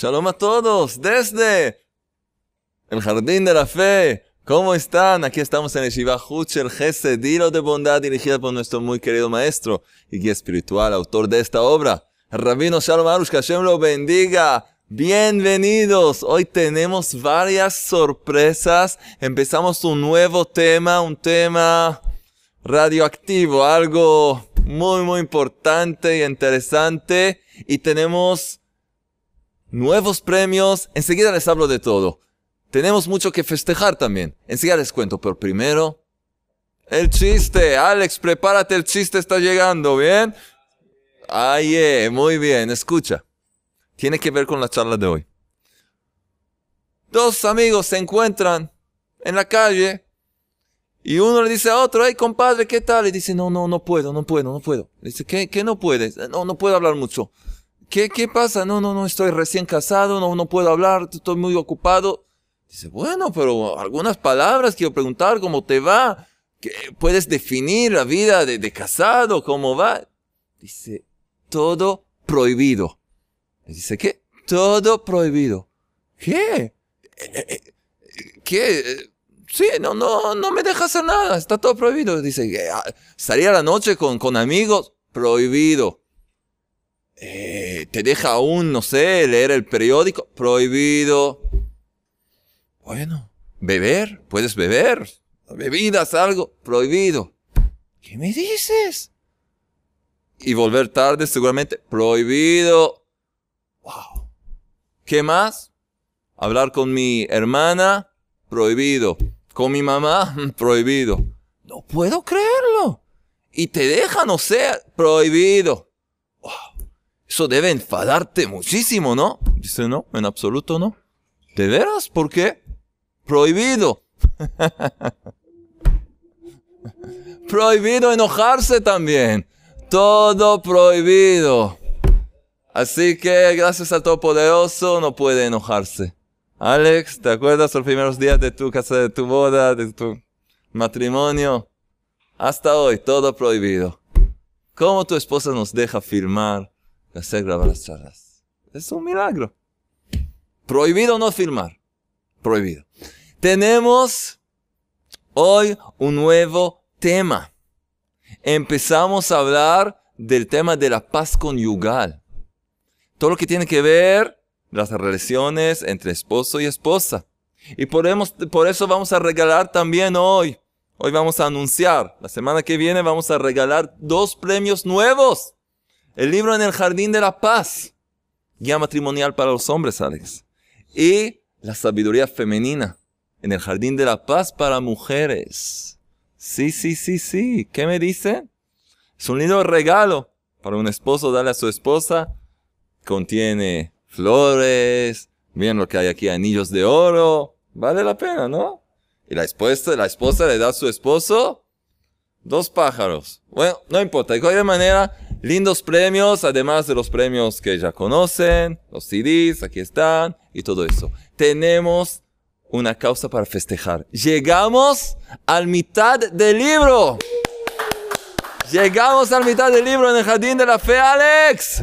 Shalom a todos desde el Jardín de la Fe. ¿Cómo están? Aquí estamos en el Shiva Huchel Gesed, Dilo de Bondad, dirigida por nuestro muy querido maestro y guía espiritual, autor de esta obra, el Rabino Shalom Arush, que Hashem lo bendiga. Bienvenidos. Hoy tenemos varias sorpresas. Empezamos un nuevo tema, un tema radioactivo, algo muy, muy importante y interesante. Y tenemos nuevos premios. Enseguida les hablo de todo. Tenemos mucho que festejar también. Enseguida les cuento, pero primero, el chiste. Alex, prepárate, el chiste está llegando, ¿bien? Ay, eh, muy bien, escucha. Tiene que ver con la charla de hoy. Dos amigos se encuentran en la calle y uno le dice a otro, hey compadre, ¿qué tal? Y dice, no, no, no puedo, no puedo, no puedo. Dice, ¿qué, qué no puedes? No, no puedo hablar mucho. ¿Qué, qué pasa? No, no, no, estoy recién casado, no, no puedo hablar, estoy muy ocupado. Dice, bueno, pero algunas palabras quiero preguntar, ¿cómo te va? ¿Qué, ¿Puedes definir la vida de, de casado? ¿Cómo va? Dice, todo prohibido. Dice, ¿qué? Todo prohibido. ¿Qué? ¿Qué? Sí, no, no, no me deja hacer nada, está todo prohibido. Dice, ah, salir a la noche con, con amigos, prohibido. Eh, te deja aún, no sé, leer el periódico, prohibido. Bueno, beber, puedes beber, bebidas, algo, prohibido. ¿Qué me dices? Y volver tarde, seguramente, prohibido. Wow. ¿Qué más? Hablar con mi hermana, prohibido. Con mi mamá, prohibido. No puedo creerlo. Y te dejan, no sé, prohibido. Eso debe enfadarte muchísimo, ¿no? Dice, no, en absoluto no. ¿De veras? ¿Por qué? Prohibido. prohibido enojarse también. Todo prohibido. Así que gracias al Todopoderoso no puede enojarse. Alex, ¿te acuerdas los primeros días de tu casa, de tu boda, de tu matrimonio? Hasta hoy, todo prohibido. ¿Cómo tu esposa nos deja filmar, hacer grabar las charlas? Es un milagro. Prohibido no filmar. Prohibido. Tenemos hoy un nuevo tema. Empezamos a hablar del tema de la paz conyugal. Todo lo que tiene que ver las relaciones entre esposo y esposa. Y por eso vamos a regalar también hoy. Hoy vamos a anunciar. La semana que viene vamos a regalar dos premios nuevos. El libro en el Jardín de la Paz. Guía matrimonial para los hombres, Alex. Y la sabiduría femenina. En el Jardín de la Paz para mujeres. Sí, sí, sí, sí. ¿Qué me dice? Es un lindo regalo para un esposo darle a su esposa. Contiene flores, miren lo que hay aquí, anillos de oro, vale la pena, ¿no? Y la esposa, la esposa le da a su esposo dos pájaros. Bueno, no importa, de cualquier manera, lindos premios, además de los premios que ya conocen, los CDs, aquí están, y todo eso. Tenemos una causa para festejar. Llegamos al mitad del libro. Llegamos al mitad del libro en el Jardín de la Fe, Alex.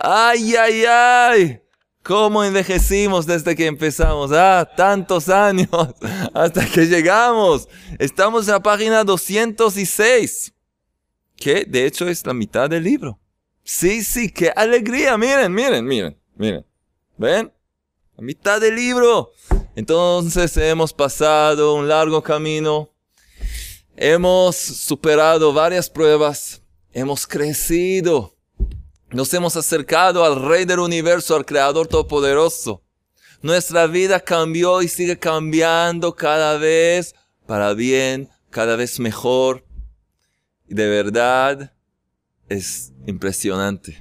Ay, ay, ay. ¿Cómo envejecimos desde que empezamos? Ah, tantos años hasta que llegamos. Estamos en la página 206, que de hecho es la mitad del libro. Sí, sí, qué alegría. Miren, miren, miren, miren. ¿Ven? La mitad del libro. Entonces hemos pasado un largo camino. Hemos superado varias pruebas. Hemos crecido nos hemos acercado al Rey del universo, al Creador Todopoderoso. Nuestra vida cambió y sigue cambiando cada vez para bien, cada vez mejor. De verdad es impresionante,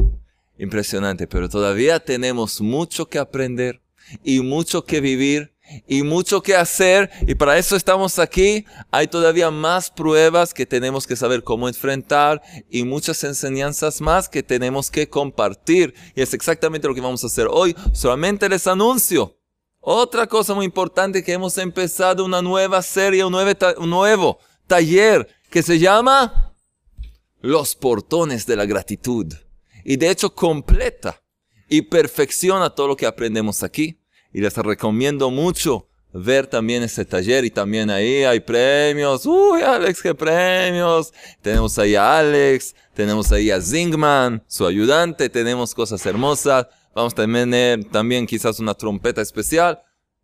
impresionante, pero todavía tenemos mucho que aprender y mucho que vivir y mucho que hacer y para eso estamos aquí. Hay todavía más pruebas que tenemos que saber cómo enfrentar y muchas enseñanzas más que tenemos que compartir. Y es exactamente lo que vamos a hacer hoy. Solamente les anuncio. Otra cosa muy importante que hemos empezado una nueva serie, un nuevo, un nuevo taller que se llama Los portones de la gratitud. Y de hecho completa y perfecciona todo lo que aprendemos aquí. Y les recomiendo mucho ver también ese taller y también ahí hay premios. Uy, Alex, qué premios. Tenemos ahí a Alex, tenemos ahí a Zingman, su ayudante, tenemos cosas hermosas. Vamos a tener también quizás una trompeta especial.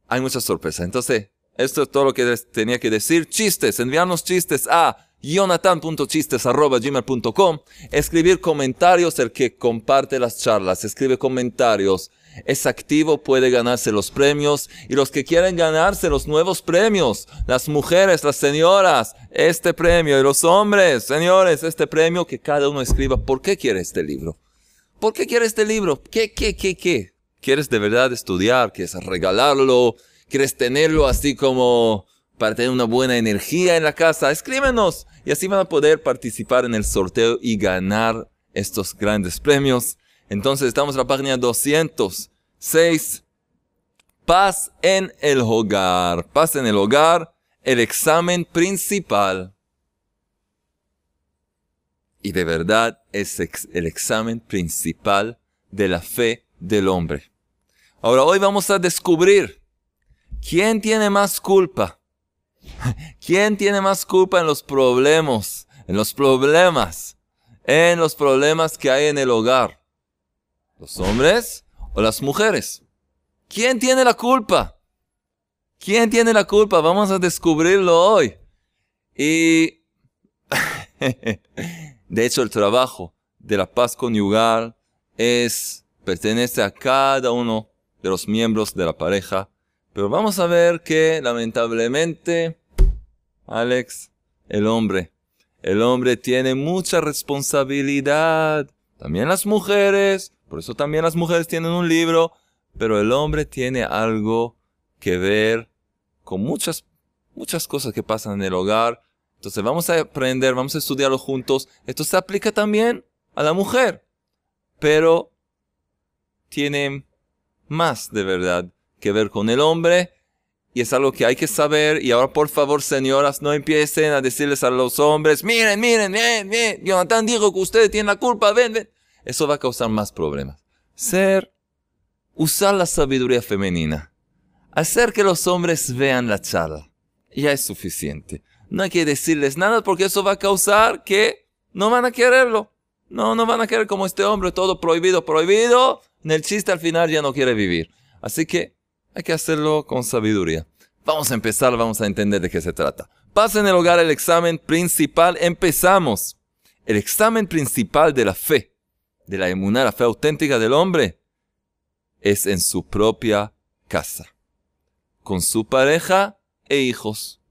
Hay muchas sorpresas. Entonces, esto es todo lo que tenía que decir. Chistes, enviarnos chistes a jonathan.chistes.gmail.com Escribir comentarios, el que comparte las charlas, escribe comentarios es activo, puede ganarse los premios. Y los que quieren ganarse los nuevos premios, las mujeres, las señoras, este premio. Y los hombres, señores, este premio, que cada uno escriba por qué quiere este libro. ¿Por qué quiere este libro? ¿Qué, qué, qué, qué? ¿Quieres de verdad estudiar? ¿Quieres regalarlo? ¿Quieres tenerlo así como para tener una buena energía en la casa? Escríbenos y así van a poder participar en el sorteo y ganar estos grandes premios. Entonces estamos en la página 206. Paz en el hogar. Paz en el hogar. El examen principal. Y de verdad es el examen principal de la fe del hombre. Ahora hoy vamos a descubrir quién tiene más culpa. ¿Quién tiene más culpa en los problemas? En los problemas. En los problemas que hay en el hogar. ¿Los hombres o las mujeres? ¿Quién tiene la culpa? ¿Quién tiene la culpa? Vamos a descubrirlo hoy. Y de hecho el trabajo de la paz conyugal es pertenece a cada uno de los miembros de la pareja. Pero vamos a ver que lamentablemente, Alex, el hombre, el hombre tiene mucha responsabilidad. También las mujeres, por eso también las mujeres tienen un libro, pero el hombre tiene algo que ver con muchas, muchas cosas que pasan en el hogar. Entonces vamos a aprender, vamos a estudiarlo juntos. Esto se aplica también a la mujer, pero tiene más de verdad que ver con el hombre y es algo que hay que saber. Y ahora, por favor, señoras, no empiecen a decirles a los hombres, miren, miren, miren, miren, Jonathan dijo que ustedes tienen la culpa, ven, ven eso va a causar más problemas. Ser, usar la sabiduría femenina, hacer que los hombres vean la charla, ya es suficiente. No hay que decirles nada porque eso va a causar que no van a quererlo. No, no van a querer como este hombre, todo prohibido, prohibido. En el chiste al final ya no quiere vivir. Así que hay que hacerlo con sabiduría. Vamos a empezar, vamos a entender de qué se trata. Pasa en el hogar el examen principal. Empezamos. El examen principal de la fe de la emuná, la fe auténtica del hombre, es en su propia casa, con su pareja e hijos.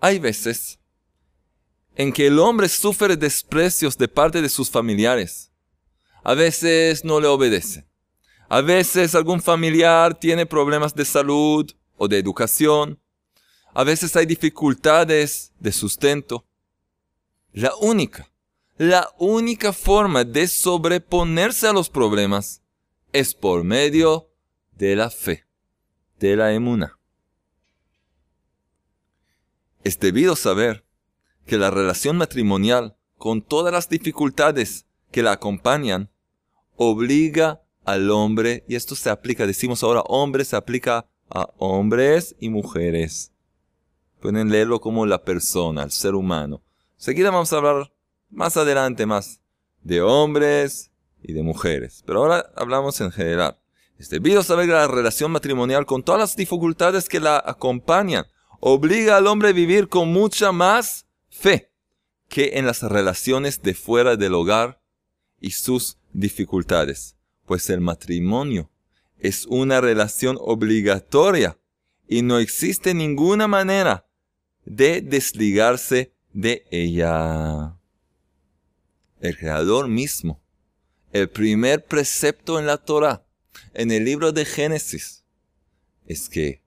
Hay veces en que el hombre sufre desprecios de parte de sus familiares. A veces no le obedecen. A veces algún familiar tiene problemas de salud o de educación. A veces hay dificultades de sustento. La única la única forma de sobreponerse a los problemas es por medio de la fe, de la emuna. Es debido saber que la relación matrimonial, con todas las dificultades que la acompañan, obliga al hombre, y esto se aplica, decimos ahora hombre, se aplica a hombres y mujeres. Pueden leerlo como la persona, el ser humano. Seguida vamos a hablar más adelante más de hombres y de mujeres. Pero ahora hablamos en general. Es debido saber que la relación matrimonial con todas las dificultades que la acompañan obliga al hombre a vivir con mucha más fe que en las relaciones de fuera del hogar y sus dificultades. Pues el matrimonio es una relación obligatoria y no existe ninguna manera de desligarse de ella el Creador mismo. El primer precepto en la Torah, en el libro de Génesis, es que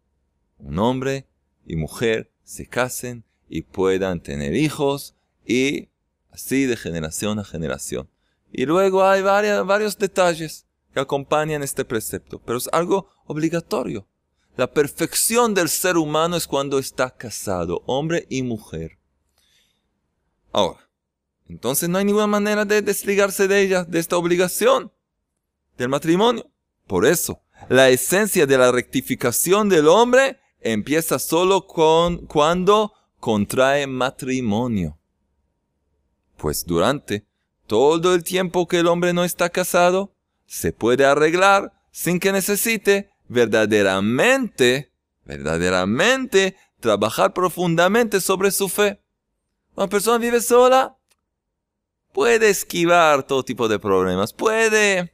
un hombre y mujer se casen y puedan tener hijos y así de generación a generación. Y luego hay varios detalles que acompañan este precepto, pero es algo obligatorio. La perfección del ser humano es cuando está casado, hombre y mujer. Ahora, entonces no hay ninguna manera de desligarse de ella, de esta obligación del matrimonio. Por eso, la esencia de la rectificación del hombre empieza solo con cuando contrae matrimonio. Pues durante todo el tiempo que el hombre no está casado, se puede arreglar sin que necesite verdaderamente, verdaderamente trabajar profundamente sobre su fe. Una persona vive sola, puede esquivar todo tipo de problemas, puede,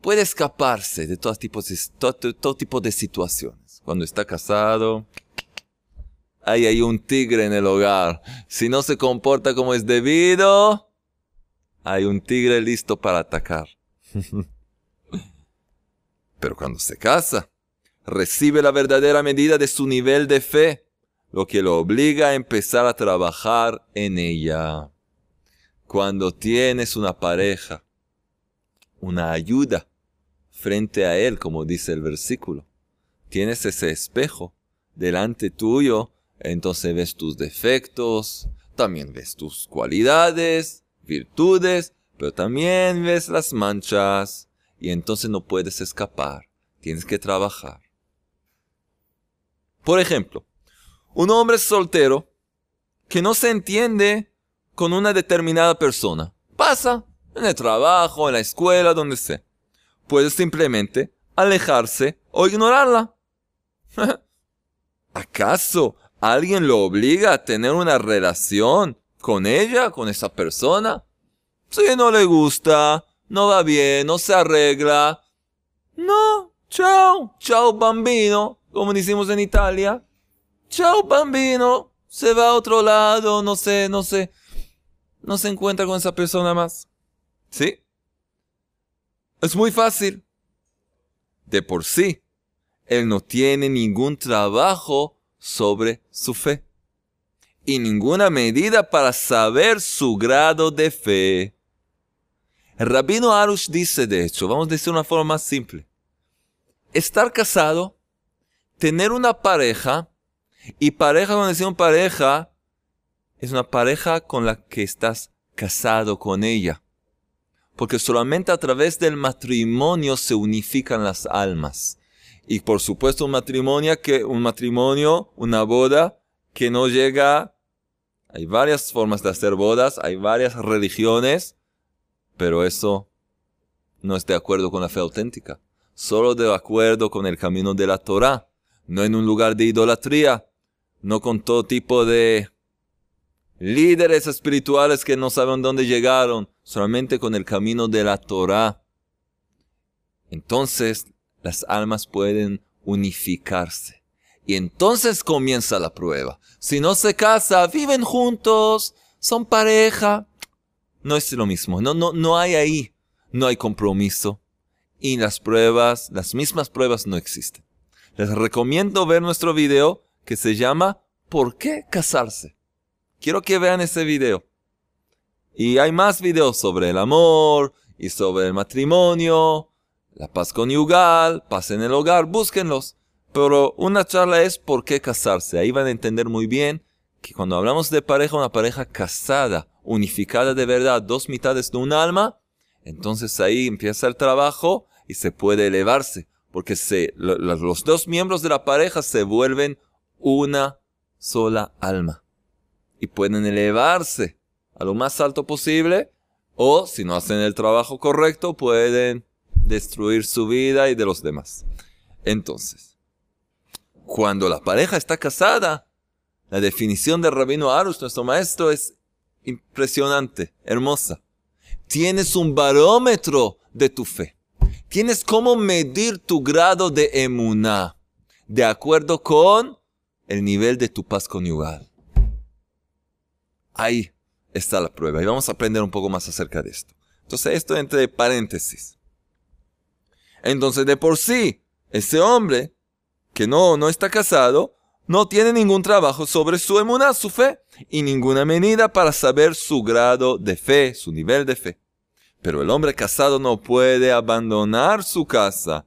puede escaparse de todo tipo de, todo, tipo de situaciones. Cuando está casado, hay ahí un tigre en el hogar. Si no se comporta como es debido, hay un tigre listo para atacar. Pero cuando se casa, recibe la verdadera medida de su nivel de fe, lo que lo obliga a empezar a trabajar en ella. Cuando tienes una pareja, una ayuda frente a él, como dice el versículo, tienes ese espejo delante tuyo, entonces ves tus defectos, también ves tus cualidades, virtudes, pero también ves las manchas y entonces no puedes escapar, tienes que trabajar. Por ejemplo, un hombre soltero que no se entiende con una determinada persona. Pasa en el trabajo, en la escuela, donde sea. Puede simplemente alejarse o ignorarla. ¿Acaso alguien lo obliga a tener una relación con ella, con esa persona? Si no le gusta, no va bien, no se arregla. No, chao, chao bambino, como decimos en Italia. Chao bambino, se va a otro lado, no sé, no sé no se encuentra con esa persona más. ¿Sí? Es muy fácil. De por sí, él no tiene ningún trabajo sobre su fe y ninguna medida para saber su grado de fe. Rabino Arush dice, de hecho, vamos a decir una forma más simple. Estar casado, tener una pareja, y pareja, cuando decimos pareja, es una pareja con la que estás casado con ella. Porque solamente a través del matrimonio se unifican las almas. Y por supuesto un matrimonio que, un matrimonio, una boda que no llega. Hay varias formas de hacer bodas, hay varias religiones, pero eso no es de acuerdo con la fe auténtica. Solo de acuerdo con el camino de la Torah. No en un lugar de idolatría. No con todo tipo de líderes espirituales que no saben dónde llegaron, solamente con el camino de la Torah. Entonces las almas pueden unificarse. Y entonces comienza la prueba. Si no se casa, viven juntos, son pareja. No es lo mismo, no, no, no hay ahí, no hay compromiso. Y las pruebas, las mismas pruebas no existen. Les recomiendo ver nuestro video que se llama ¿Por qué casarse? Quiero que vean ese video. Y hay más videos sobre el amor y sobre el matrimonio, la paz conyugal, paz en el hogar, búsquenlos. Pero una charla es por qué casarse. Ahí van a entender muy bien que cuando hablamos de pareja, una pareja casada, unificada de verdad, dos mitades de un alma, entonces ahí empieza el trabajo y se puede elevarse, porque se, los dos miembros de la pareja se vuelven una sola alma y pueden elevarse a lo más alto posible o si no hacen el trabajo correcto pueden destruir su vida y de los demás. Entonces, cuando la pareja está casada, la definición del rabino Arus, nuestro maestro, es impresionante, hermosa. Tienes un barómetro de tu fe. Tienes cómo medir tu grado de emuná de acuerdo con el nivel de tu paz conyugal. Ahí está la prueba y vamos a aprender un poco más acerca de esto. Entonces esto entre paréntesis. Entonces de por sí, ese hombre que no, no está casado, no tiene ningún trabajo sobre su emuná, su fe, y ninguna medida para saber su grado de fe, su nivel de fe. Pero el hombre casado no puede abandonar su casa,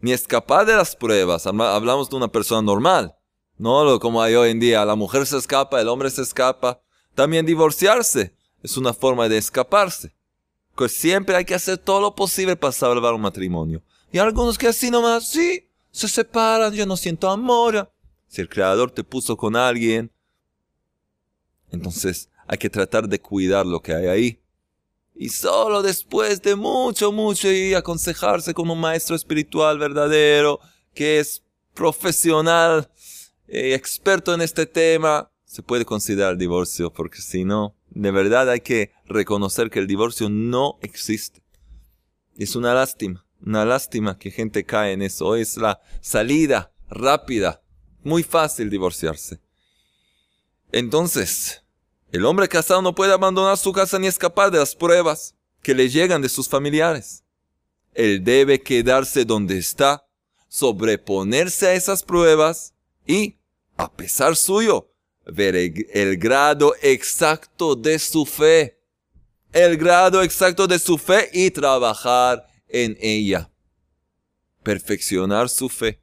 ni escapar de las pruebas. Hablamos de una persona normal, no como hay hoy en día. La mujer se escapa, el hombre se escapa. También divorciarse es una forma de escaparse. Pues siempre hay que hacer todo lo posible para salvar un matrimonio. Y algunos que así nomás, sí, se separan, yo no siento amor. Si el creador te puso con alguien, entonces hay que tratar de cuidar lo que hay ahí. Y solo después de mucho, mucho y aconsejarse con un maestro espiritual verdadero, que es profesional, eh, experto en este tema, se puede considerar divorcio, porque si no, de verdad hay que reconocer que el divorcio no existe. Es una lástima, una lástima que gente cae en eso. Es la salida rápida, muy fácil divorciarse. Entonces, el hombre casado no puede abandonar su casa ni escapar de las pruebas que le llegan de sus familiares. Él debe quedarse donde está, sobreponerse a esas pruebas y, a pesar suyo, ver el, grado exacto de su fe. El grado exacto de su fe y trabajar en ella. Perfeccionar su fe.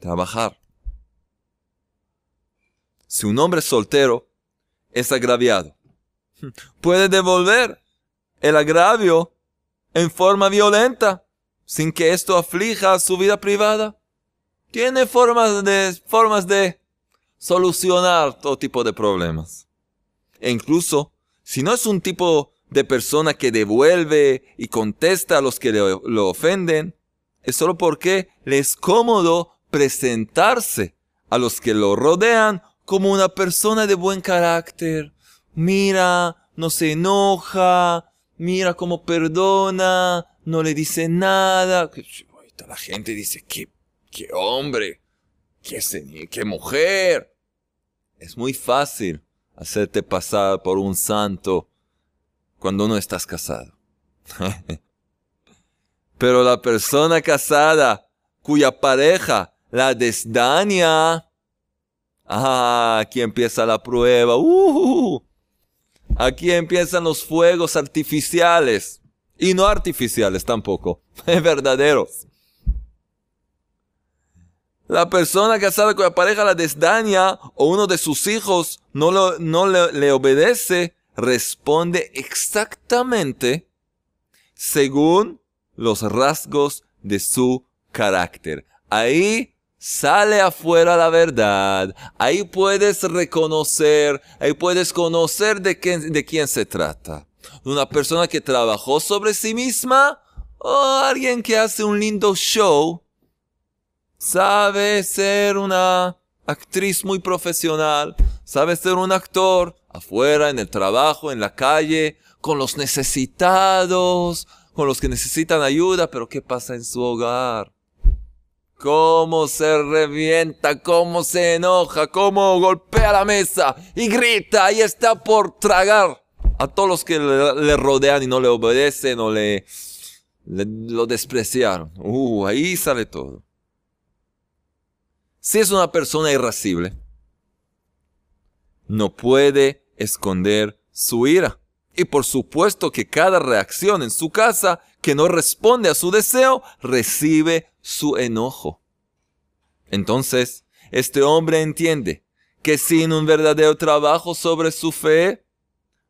Trabajar. Si un hombre soltero es agraviado, puede devolver el agravio en forma violenta sin que esto aflija su vida privada. Tiene formas de, formas de solucionar todo tipo de problemas. E incluso, si no es un tipo de persona que devuelve y contesta a los que lo ofenden, es solo porque le es cómodo presentarse a los que lo rodean como una persona de buen carácter. Mira, no se enoja, mira cómo perdona, no le dice nada. La gente dice, qué, qué hombre, qué, qué mujer. Es muy fácil hacerte pasar por un santo cuando no estás casado. Pero la persona casada cuya pareja la desdaña, ah, aquí empieza la prueba. Uh, aquí empiezan los fuegos artificiales. Y no artificiales tampoco, verdaderos. La persona casada con la pareja la desdaña o uno de sus hijos no, no le, obedece, responde exactamente según los rasgos de su carácter. Ahí sale afuera la verdad. Ahí puedes reconocer, ahí puedes conocer de, de quién se trata. Una persona que trabajó sobre sí misma o alguien que hace un lindo show sabe ser una actriz muy profesional, sabe ser un actor afuera, en el trabajo, en la calle, con los necesitados, con los que necesitan ayuda, pero ¿qué pasa en su hogar? cómo se revienta, cómo se enoja, cómo golpea la mesa y grita y está por tragar a todos los que le, rodean y no le obedecen o le, le, lo despreciaron. Uh, ahí sale todo. Si es una persona irascible, no puede esconder su ira. Y por supuesto que cada reacción en su casa que no responde a su deseo recibe su enojo. Entonces, este hombre entiende que sin un verdadero trabajo sobre su fe,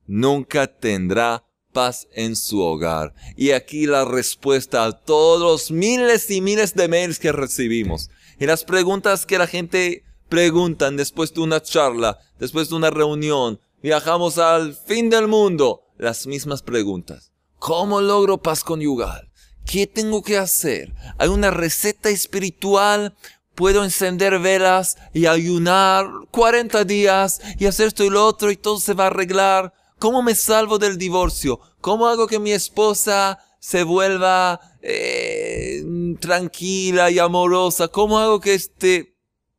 nunca tendrá paz en su hogar. Y aquí la respuesta a todos los miles y miles de mails que recibimos. Y las preguntas que la gente preguntan después de una charla, después de una reunión, viajamos al fin del mundo, las mismas preguntas. ¿Cómo logro paz conyugal? ¿Qué tengo que hacer? ¿Hay una receta espiritual? ¿Puedo encender velas y ayunar 40 días y hacer esto y lo otro y todo se va a arreglar? ¿Cómo me salvo del divorcio? ¿Cómo hago que mi esposa se vuelva eh, tranquila y amorosa? ¿Cómo hago que este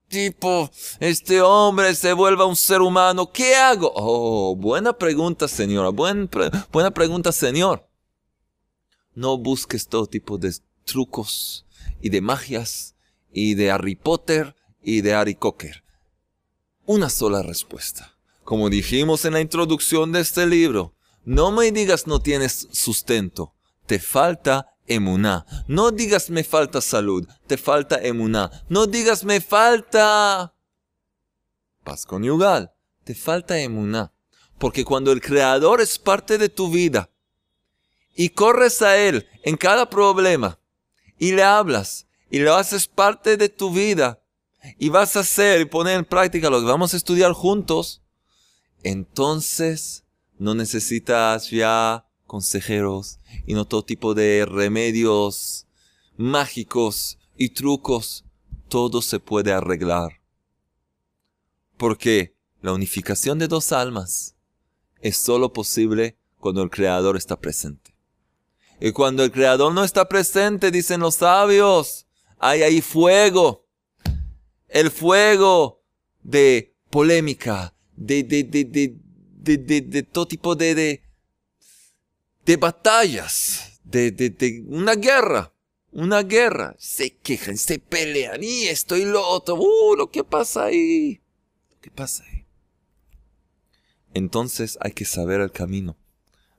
tipo, este hombre se vuelva un ser humano? ¿Qué hago? Oh, buena pregunta, señora. buena pregunta, señor. No busques todo tipo de trucos y de magias y de Harry Potter y de Harry Cocker. Una sola respuesta. Como dijimos en la introducción de este libro, no me digas no tienes sustento, te falta emuná. No digas me falta salud, te falta emuná. No digas me falta paz conyugal, te falta emuná. Porque cuando el Creador es parte de tu vida y corres a Él en cada problema y le hablas y lo haces parte de tu vida y vas a hacer y poner en práctica lo que vamos a estudiar juntos, entonces no necesitas ya consejeros y no todo tipo de remedios mágicos y trucos. Todo se puede arreglar. Porque la unificación de dos almas es solo posible cuando el Creador está presente. Y cuando el Creador no está presente, dicen los sabios, hay ahí fuego. El fuego de polémica, de, de, de, de todo tipo de, de, batallas, de, de, de una guerra. Una guerra. Se quejan, se pelean y esto y lo otro. Uh, lo que pasa ahí. Lo que pasa ahí. Entonces hay que saber el camino.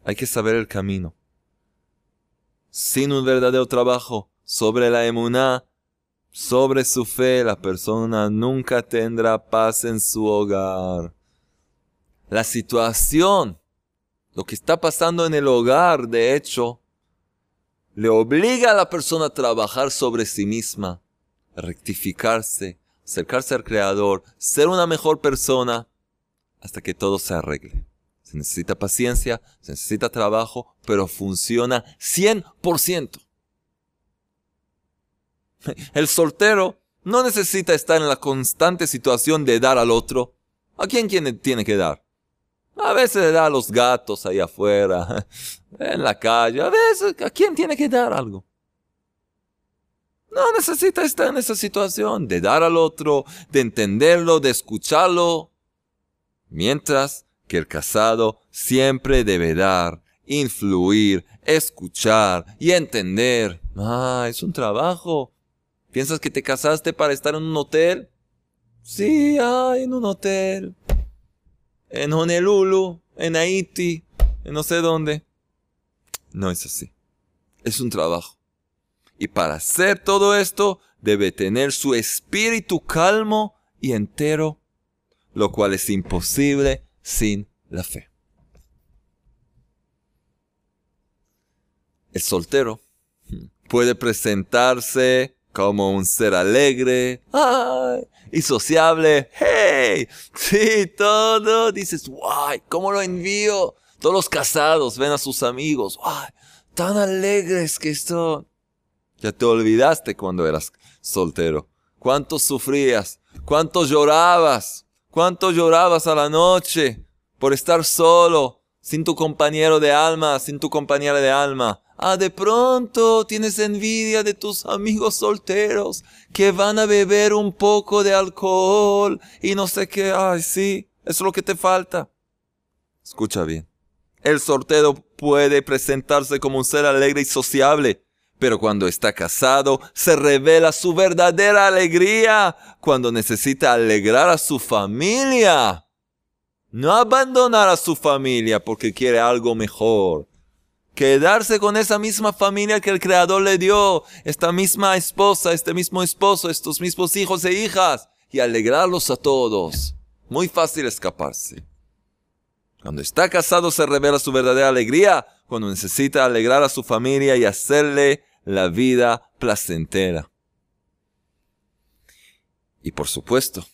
Hay que saber el camino. Sin un verdadero trabajo sobre la emuná, sobre su fe, la persona nunca tendrá paz en su hogar. La situación, lo que está pasando en el hogar, de hecho, le obliga a la persona a trabajar sobre sí misma, rectificarse, acercarse al Creador, ser una mejor persona, hasta que todo se arregle. Se necesita paciencia, se necesita trabajo, pero funciona 100%. El soltero no necesita estar en la constante situación de dar al otro. ¿A quién tiene que dar? A veces le da a los gatos ahí afuera, en la calle. A veces, ¿a quién tiene que dar algo? No necesita estar en esa situación de dar al otro, de entenderlo, de escucharlo. Mientras que el casado siempre debe dar, influir, escuchar y entender. Ah, es un trabajo. ¿Piensas que te casaste para estar en un hotel? Sí, ah, en un hotel en Honolulu, en Haití, en no sé dónde. No es así. Es un trabajo. Y para hacer todo esto, debe tener su espíritu calmo y entero, lo cual es imposible sin la fe. El soltero puede presentarse como un ser alegre y sociable. ¡Hey! Sí, todo. Dices, ¡guay! ¿Cómo lo envío? Todos los casados ven a sus amigos. ¡Guay! Tan alegres que son. Ya te olvidaste cuando eras soltero. ¿Cuánto sufrías? ¿Cuánto llorabas? ¿Cuánto llorabas a la noche por estar solo, sin tu compañero de alma, sin tu compañera de alma? Ah, de pronto tienes envidia de tus amigos solteros que van a beber un poco de alcohol y no sé qué. Ay, sí, es lo que te falta. Escucha bien. El soltero puede presentarse como un ser alegre y sociable, pero cuando está casado se revela su verdadera alegría cuando necesita alegrar a su familia. No abandonar a su familia porque quiere algo mejor quedarse con esa misma familia que el Creador le dio, esta misma esposa, este mismo esposo, estos mismos hijos e hijas, y alegrarlos a todos. Muy fácil escaparse. Cuando está casado se revela su verdadera alegría, cuando necesita alegrar a su familia y hacerle la vida placentera. Y por supuesto,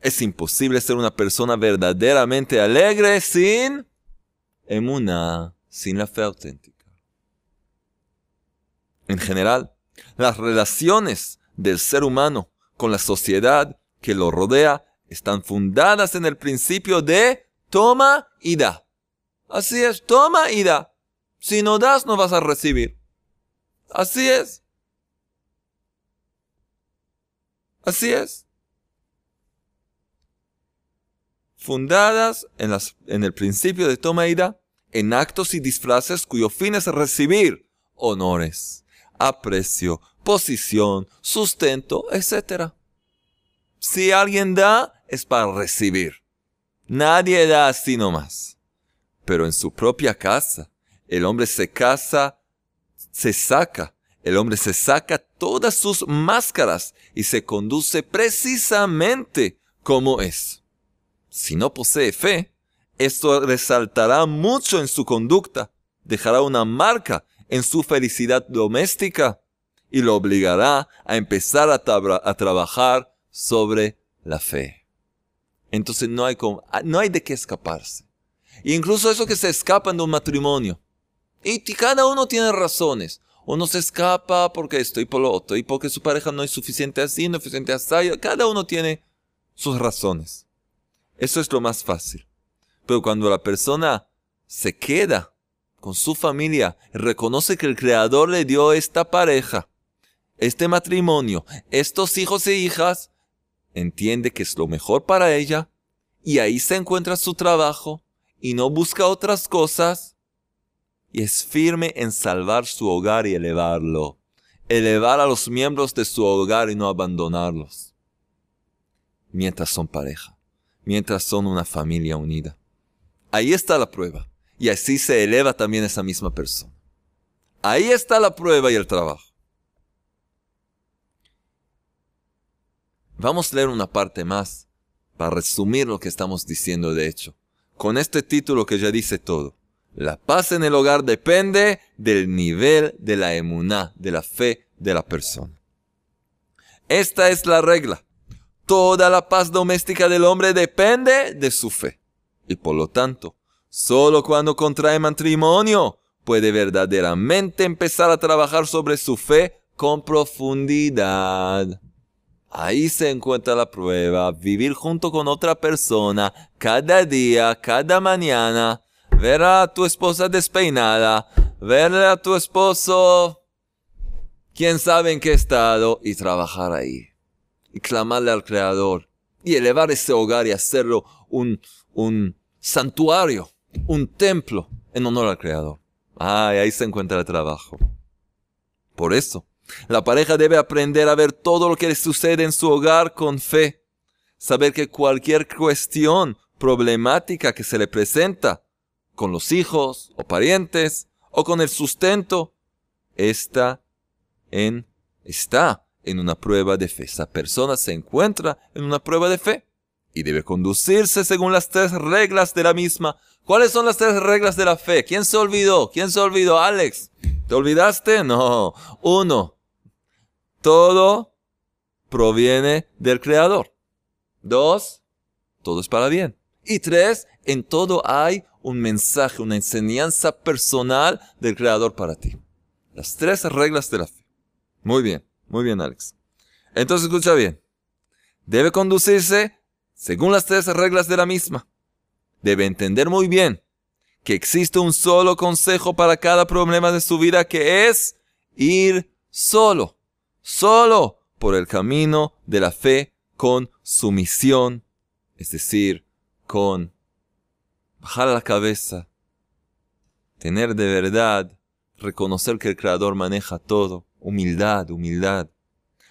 es imposible ser una persona verdaderamente alegre sin emuna sin la fe auténtica. En general, las relaciones del ser humano con la sociedad que lo rodea están fundadas en el principio de toma y da. Así es, toma y da. Si no das, no vas a recibir. Así es. Así es. Fundadas en, las, en el principio de toma y da, en actos y disfraces cuyo fin es recibir honores, aprecio, posición, sustento, etc. Si alguien da, es para recibir. Nadie da así nomás. Pero en su propia casa, el hombre se casa, se saca, el hombre se saca todas sus máscaras y se conduce precisamente como es. Si no posee fe, esto resaltará mucho en su conducta, dejará una marca en su felicidad doméstica y lo obligará a empezar a, trabajar sobre la fe. Entonces no hay, ah, no hay de qué escaparse. incluso eso que se escapan de un matrimonio. Y cada uno tiene razones. Uno se escapa porque estoy por lo otro y porque su pareja no es suficiente así, no es suficiente así. Cada uno tiene sus razones. Eso es lo más fácil. Pero cuando la persona se queda con su familia reconoce que el Creador le dio esta pareja, este matrimonio, estos hijos e hijas, entiende que es lo mejor para ella y ahí se encuentra su trabajo y no busca otras cosas y es firme en salvar su hogar y elevarlo, elevar a los miembros de su hogar y no abandonarlos, mientras son pareja, mientras son una familia unida. Ahí está la prueba. Y así se eleva también esa misma persona. Ahí está la prueba y el trabajo. Vamos a leer una parte más para resumir lo que estamos diciendo de hecho. Con este título que ya dice todo. La paz en el hogar depende del nivel de la emuná, de la fe de la persona. Esta es la regla. Toda la paz doméstica del hombre depende de su fe y por lo tanto, solo cuando contrae matrimonio puede verdaderamente empezar a trabajar sobre su fe con profundidad. Ahí se encuentra la prueba, vivir junto con otra persona cada día, cada mañana, ver a tu esposa despeinada, verle a tu esposo, quién sabe en qué estado, y trabajar ahí. Y clamarle al Creador. Y elevar ese hogar y hacerlo un, un santuario, un templo en honor al Creador. Ay, ahí se encuentra el trabajo. Por eso, la pareja debe aprender a ver todo lo que le sucede en su hogar con fe. Saber que cualquier cuestión problemática que se le presenta con los hijos o parientes o con el sustento está en, está en una prueba de fe. Esa persona se encuentra en una prueba de fe y debe conducirse según las tres reglas de la misma. ¿Cuáles son las tres reglas de la fe? ¿Quién se olvidó? ¿Quién se olvidó? Alex, ¿te olvidaste? No. Uno, todo proviene del Creador. Dos, todo es para bien. Y tres, en todo hay un mensaje, una enseñanza personal del Creador para ti. Las tres reglas de la fe. Muy bien, muy bien, Alex. Entonces escucha bien. Debe conducirse según las tres reglas de la misma. Debe entender muy bien que existe un solo consejo para cada problema de su vida que es ir solo, solo por el camino de la fe con sumisión, es decir, con bajar la cabeza, tener de verdad, reconocer que el Creador maneja todo, humildad, humildad,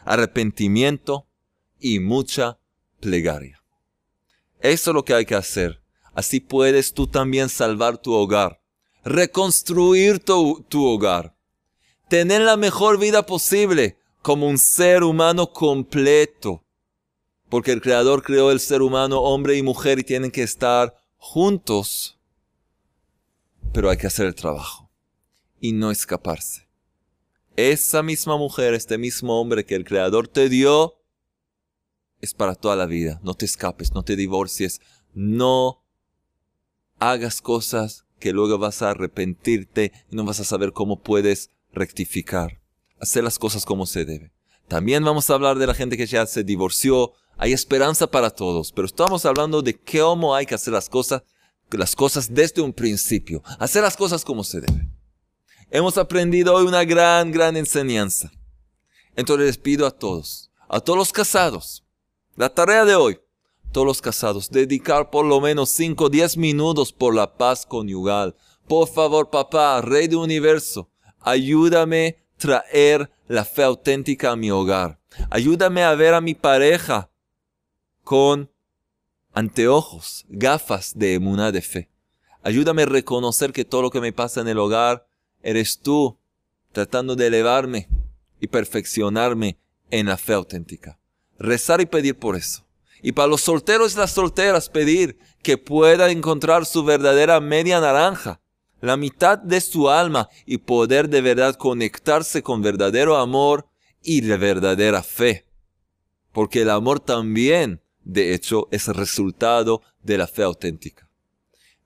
arrepentimiento y mucha plegaria. Eso es lo que hay que hacer. Así puedes tú también salvar tu hogar, reconstruir tu, tu hogar, tener la mejor vida posible como un ser humano completo. Porque el Creador creó el ser humano, hombre y mujer, y tienen que estar juntos. Pero hay que hacer el trabajo y no escaparse. Esa misma mujer, este mismo hombre que el Creador te dio, es para toda la vida. No te escapes, no te divorcies, no hagas cosas que luego vas a arrepentirte y no vas a saber cómo puedes rectificar. Hacer las cosas como se debe. También vamos a hablar de la gente que ya se divorció. Hay esperanza para todos, pero estamos hablando de cómo hay que hacer las cosas, las cosas desde un principio. Hacer las cosas como se debe. Hemos aprendido hoy una gran, gran enseñanza. Entonces les pido a todos, a todos los casados, la tarea de hoy, todos los casados, dedicar por lo menos 5 o 10 minutos por la paz conyugal. Por favor, papá, Rey del Universo, ayúdame a traer la fe auténtica a mi hogar. Ayúdame a ver a mi pareja con anteojos, gafas de emuná de fe. Ayúdame a reconocer que todo lo que me pasa en el hogar eres tú, tratando de elevarme y perfeccionarme en la fe auténtica rezar y pedir por eso. Y para los solteros y las solteras pedir que pueda encontrar su verdadera media naranja, la mitad de su alma y poder de verdad conectarse con verdadero amor y de verdadera fe. Porque el amor también, de hecho, es el resultado de la fe auténtica.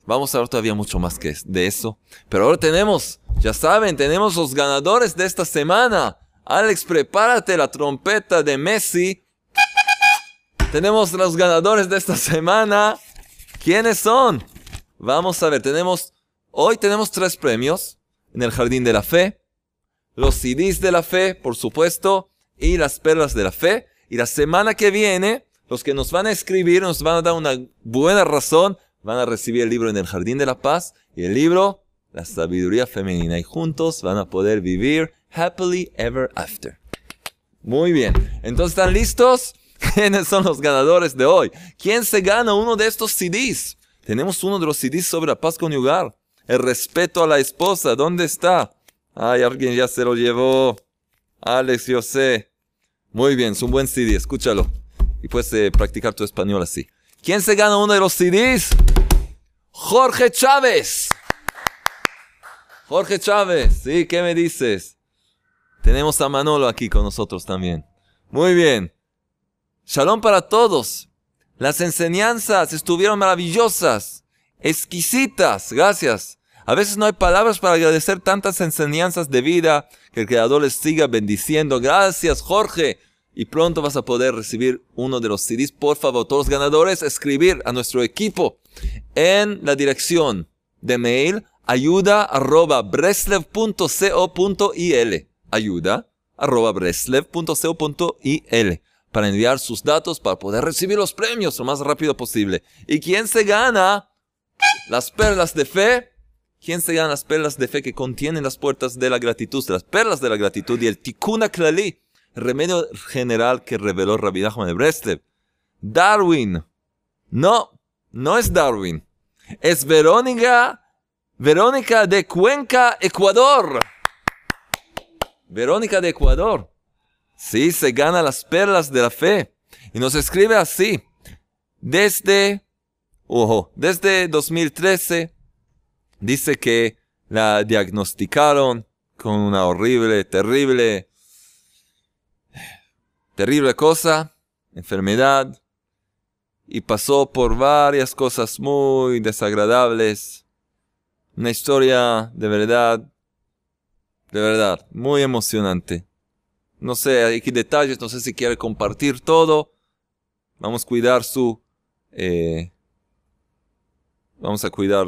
Vamos a ver todavía mucho más que de eso. Pero ahora tenemos, ya saben, tenemos los ganadores de esta semana. Alex, prepárate la trompeta de Messi tenemos los ganadores de esta semana. ¿Quiénes son? Vamos a ver, tenemos, hoy tenemos tres premios en el Jardín de la Fe. Los CDs de la fe, por supuesto, y las perlas de la fe. Y la semana que viene, los que nos van a escribir, nos van a dar una buena razón, van a recibir el libro en el Jardín de la Paz y el libro, la sabiduría femenina. Y juntos van a poder vivir happily ever after. Muy bien. Entonces, ¿están listos? ¿Quiénes son los ganadores de hoy? ¿Quién se gana uno de estos CDs? Tenemos uno de los CDs sobre la paz conyugal. El respeto a la esposa, ¿dónde está? Ay, alguien ya se lo llevó. Alex, yo sé. Muy bien, es un buen CD, escúchalo. Y puedes eh, practicar tu español así. ¿Quién se gana uno de los CDs? Jorge Chávez. Jorge Chávez, ¿sí? ¿Qué me dices? Tenemos a Manolo aquí con nosotros también. Muy bien. Shalom para todos. Las enseñanzas estuvieron maravillosas, exquisitas, gracias. A veces no hay palabras para agradecer tantas enseñanzas de vida que el Creador les siga bendiciendo. Gracias, Jorge. Y pronto vas a poder recibir uno de los CDs. Por favor, todos los ganadores, escribir a nuestro equipo en la dirección de mail ayuda arroba. Ayuda arroba para enviar sus datos para poder recibir los premios lo más rápido posible. ¿Y quién se gana las perlas de fe? ¿Quién se gana las perlas de fe que contienen las puertas de la gratitud, las perlas de la gratitud y el tikuna klali, remedio general que reveló Rabbi Nachman de Breslev? Darwin. No, no es Darwin. Es Verónica, Verónica de Cuenca, Ecuador. Verónica de Ecuador. Sí, se gana las perlas de la fe. Y nos escribe así. Desde, ojo, desde 2013 dice que la diagnosticaron con una horrible, terrible, terrible cosa, enfermedad, y pasó por varias cosas muy desagradables. Una historia de verdad, de verdad, muy emocionante. No sé, hay que detalles, no sé si quiere compartir todo. Vamos a cuidar su... Eh, vamos a cuidar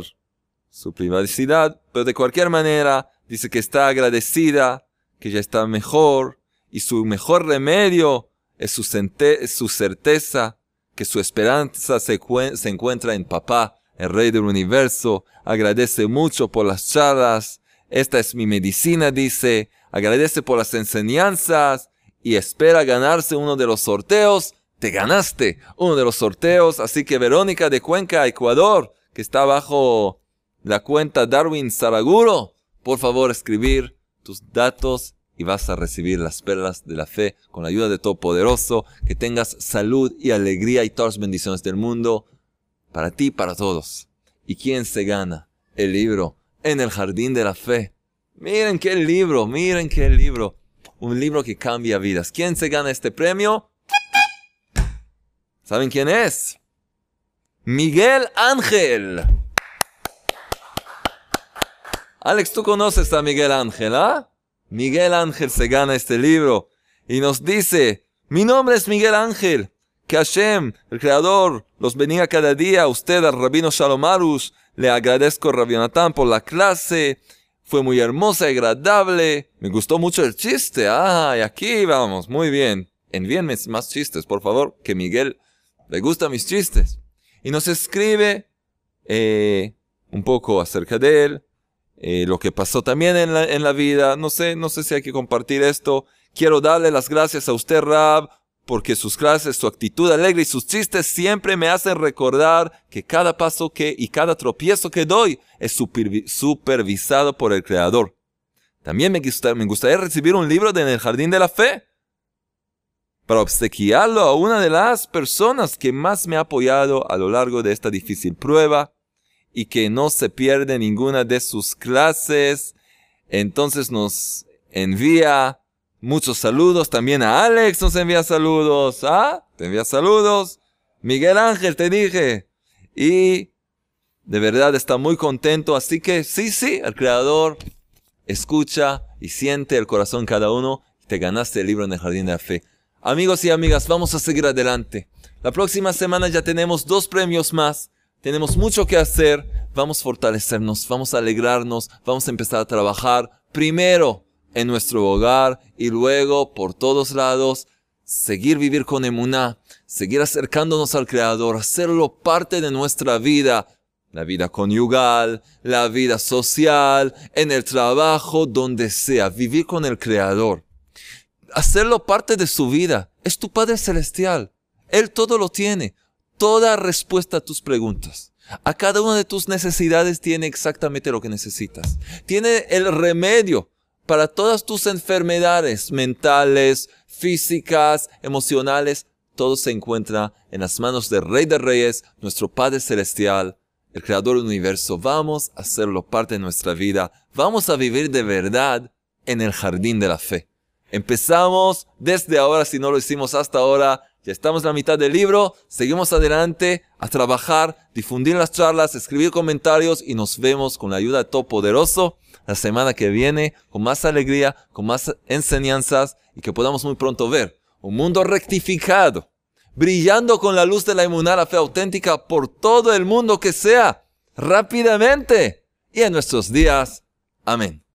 su privacidad, pero de cualquier manera dice que está agradecida, que ya está mejor, y su mejor remedio es su, su certeza, que su esperanza se, se encuentra en papá, el rey del universo, agradece mucho por las charlas, esta es mi medicina, dice, agradece por las enseñanzas y espera ganarse uno de los sorteos. Te ganaste uno de los sorteos, así que Verónica de Cuenca, Ecuador, que está bajo la cuenta Darwin Saraguro, por favor escribir tus datos y vas a recibir las perlas de la fe con la ayuda de Todopoderoso. Que tengas salud y alegría y todas las bendiciones del mundo para ti y para todos. ¿Y quién se gana el libro en el jardín de la fe? Miren qué libro, miren qué libro. Un libro que cambia vidas. ¿Quién se gana este premio? ¿Saben quién es? Miguel Ángel. Alex, tú conoces a Miguel Ángel, ¿ah? Miguel Ángel se gana este libro y nos dice, mi nombre es Miguel Ángel, que Hashem, el Creador, los bendiga cada día. Usted, al Rabino Shalomarus, le agradezco, Rabionatán, por la clase fue muy hermosa y agradable. Me gustó mucho el chiste. Ah, y aquí vamos. Muy bien. Envíenme más chistes, por favor, que Miguel le gustan mis chistes. Y nos escribe eh, un poco acerca de él, eh, lo que pasó también en la, en la vida. No sé, no sé si hay que compartir esto. Quiero darle las gracias a usted, Rab, porque sus clases, su actitud alegre y sus chistes siempre me hacen recordar que cada paso que y cada tropiezo que doy es supervisado por el Creador. También me, me gustaría recibir un libro de En el Jardín de la Fe. para obsequiarlo a una de las personas que más me ha apoyado a lo largo de esta difícil prueba y que no se pierde ninguna de sus clases. Entonces nos envía muchos saludos. También a Alex nos envía saludos. ¿Ah? Te envía saludos. Miguel Ángel, te dije. Y de verdad está muy contento. Así que sí, sí, el Creador escucha y siente el corazón cada uno. Te ganaste el libro en el Jardín de la Fe. Amigos y amigas, vamos a seguir adelante. La próxima semana ya tenemos dos premios más. Tenemos mucho que hacer. Vamos a fortalecernos, vamos a alegrarnos, vamos a empezar a trabajar primero en nuestro hogar y luego por todos lados seguir vivir con emuná, seguir acercándonos al Creador, hacerlo parte de nuestra vida, la vida conyugal, la vida social, en el trabajo, donde sea, vivir con el Creador. Hacerlo parte de su vida. Es tu Padre Celestial. Él todo lo tiene. Toda respuesta a tus preguntas. A cada una de tus necesidades tiene exactamente lo que necesitas. Tiene el remedio para todas tus enfermedades mentales, físicas, emocionales. Todo se encuentra en las manos del Rey de Reyes, nuestro Padre Celestial, el Creador del Universo. Vamos a hacerlo parte de nuestra vida. Vamos a vivir de verdad en el jardín de la fe. Empezamos desde ahora, si no lo hicimos hasta ahora, ya estamos en la mitad del libro, seguimos adelante a trabajar, difundir las charlas, escribir comentarios y nos vemos con la ayuda de Todopoderoso la semana que viene con más alegría, con más enseñanzas y que podamos muy pronto ver un mundo rectificado, brillando con la luz de la inmunidad, la fe auténtica por todo el mundo que sea, rápidamente y en nuestros días. Amén.